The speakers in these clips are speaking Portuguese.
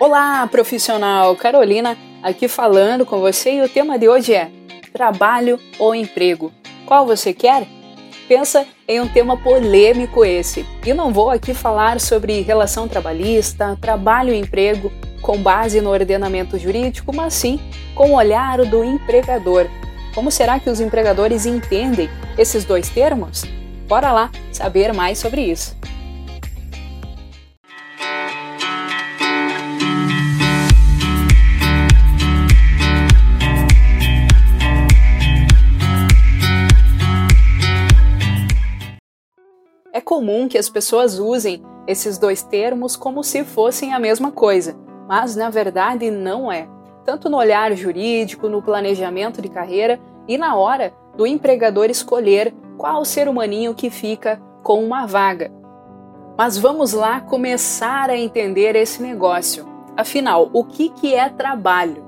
Olá, profissional! Carolina aqui falando com você e o tema de hoje é trabalho ou emprego. Qual você quer? Pensa em um tema polêmico esse. E não vou aqui falar sobre relação trabalhista, trabalho e emprego com base no ordenamento jurídico, mas sim com o olhar do empregador. Como será que os empregadores entendem esses dois termos? Bora lá saber mais sobre isso. Comum que as pessoas usem esses dois termos como se fossem a mesma coisa, mas na verdade não é. Tanto no olhar jurídico, no planejamento de carreira e na hora do empregador escolher qual ser humaninho que fica com uma vaga. Mas vamos lá começar a entender esse negócio. Afinal, o que, que é trabalho?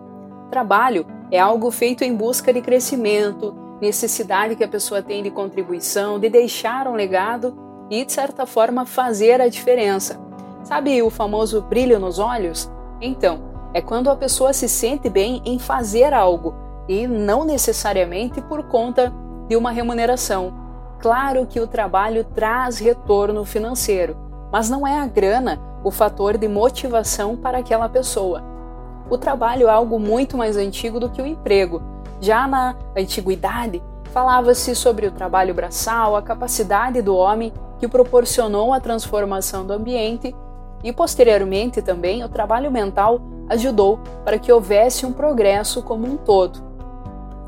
Trabalho é algo feito em busca de crescimento, necessidade que a pessoa tem de contribuição, de deixar um legado e, de certa forma, fazer a diferença. Sabe o famoso brilho nos olhos? Então, é quando a pessoa se sente bem em fazer algo e não necessariamente por conta de uma remuneração. Claro que o trabalho traz retorno financeiro, mas não é a grana o fator de motivação para aquela pessoa. O trabalho é algo muito mais antigo do que o emprego. Já na antiguidade, falava-se sobre o trabalho braçal, a capacidade do homem que proporcionou a transformação do ambiente e, posteriormente, também o trabalho mental ajudou para que houvesse um progresso como um todo.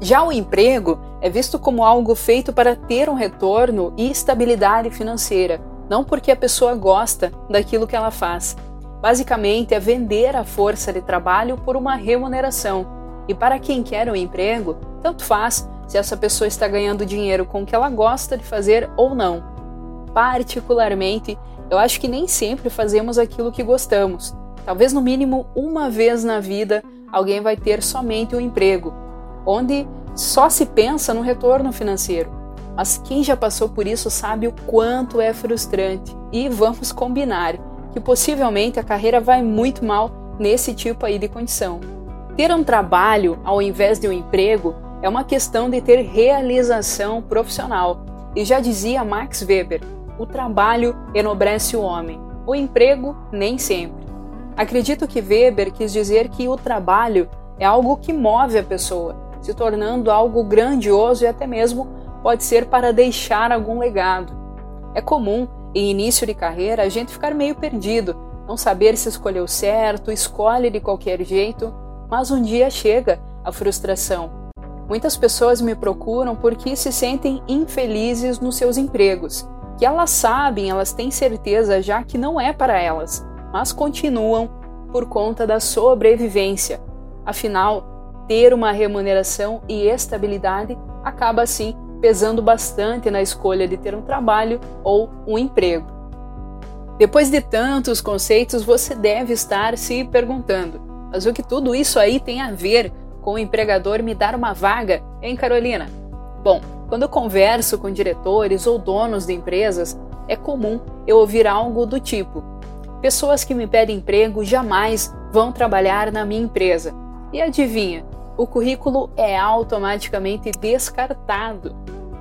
Já o emprego é visto como algo feito para ter um retorno e estabilidade financeira, não porque a pessoa gosta daquilo que ela faz. Basicamente, é vender a força de trabalho por uma remuneração. E para quem quer um emprego, tanto faz se essa pessoa está ganhando dinheiro com o que ela gosta de fazer ou não particularmente, eu acho que nem sempre fazemos aquilo que gostamos. Talvez no mínimo uma vez na vida alguém vai ter somente um emprego, onde só se pensa no retorno financeiro. Mas quem já passou por isso sabe o quanto é frustrante. E vamos combinar que possivelmente a carreira vai muito mal nesse tipo aí de condição. Ter um trabalho ao invés de um emprego é uma questão de ter realização profissional. E já dizia Max Weber, o trabalho enobrece o homem, o emprego nem sempre. Acredito que Weber quis dizer que o trabalho é algo que move a pessoa, se tornando algo grandioso e até mesmo pode ser para deixar algum legado. É comum, em início de carreira, a gente ficar meio perdido, não saber se escolheu certo, escolhe de qualquer jeito, mas um dia chega a frustração. Muitas pessoas me procuram porque se sentem infelizes nos seus empregos que elas sabem, elas têm certeza já que não é para elas, mas continuam por conta da sobrevivência. Afinal, ter uma remuneração e estabilidade acaba assim pesando bastante na escolha de ter um trabalho ou um emprego. Depois de tantos conceitos, você deve estar se perguntando: mas o que tudo isso aí tem a ver com o empregador me dar uma vaga, hein, Carolina? Bom, quando eu converso com diretores ou donos de empresas, é comum eu ouvir algo do tipo: pessoas que me pedem emprego jamais vão trabalhar na minha empresa. E adivinha, o currículo é automaticamente descartado.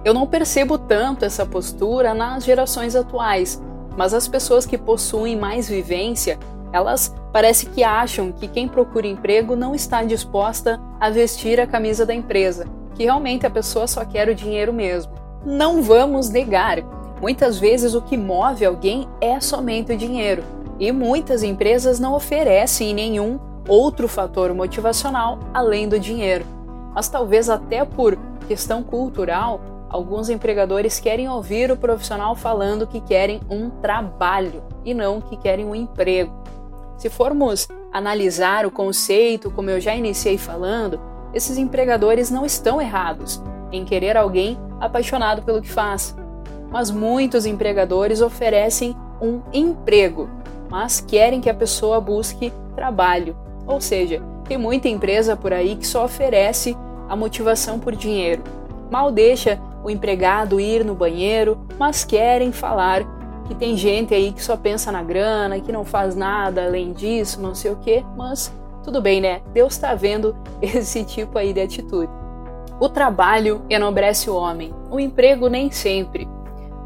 Eu não percebo tanto essa postura nas gerações atuais, mas as pessoas que possuem mais vivência, elas parece que acham que quem procura emprego não está disposta a vestir a camisa da empresa que realmente a pessoa só quer o dinheiro mesmo. Não vamos negar, muitas vezes o que move alguém é somente o dinheiro, e muitas empresas não oferecem nenhum outro fator motivacional além do dinheiro. Mas talvez até por questão cultural, alguns empregadores querem ouvir o profissional falando que querem um trabalho e não que querem um emprego. Se formos analisar o conceito, como eu já iniciei falando, esses empregadores não estão errados em querer alguém apaixonado pelo que faz. Mas muitos empregadores oferecem um emprego, mas querem que a pessoa busque trabalho. Ou seja, tem muita empresa por aí que só oferece a motivação por dinheiro. Mal deixa o empregado ir no banheiro, mas querem falar que tem gente aí que só pensa na grana, que não faz nada além disso, não sei o que, mas tudo bem, né? Deus está vendo esse tipo aí de atitude. O trabalho enobrece o homem, o emprego nem sempre.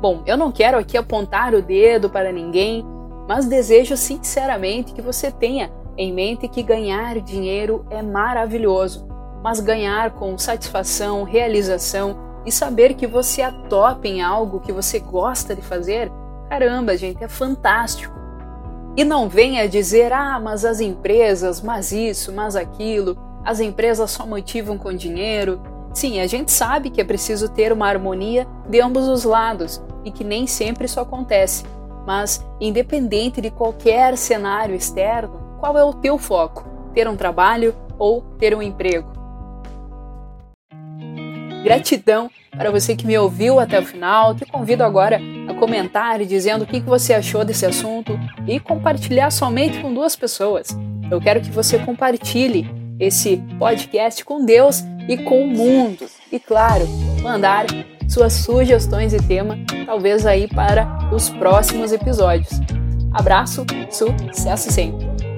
Bom, eu não quero aqui apontar o dedo para ninguém, mas desejo sinceramente que você tenha em mente que ganhar dinheiro é maravilhoso, mas ganhar com satisfação, realização e saber que você é top em algo que você gosta de fazer, caramba, gente, é fantástico. E não venha dizer, ah, mas as empresas, mas isso, mas aquilo, as empresas só motivam com dinheiro. Sim, a gente sabe que é preciso ter uma harmonia de ambos os lados e que nem sempre isso acontece. Mas, independente de qualquer cenário externo, qual é o teu foco? Ter um trabalho ou ter um emprego? Gratidão para você que me ouviu até o final. Te convido agora a comentar dizendo o que você achou desse assunto e compartilhar somente com duas pessoas. Eu quero que você compartilhe esse podcast com Deus e com o mundo. E claro, mandar suas sugestões e tema, talvez aí para os próximos episódios. Abraço, sucesso sempre!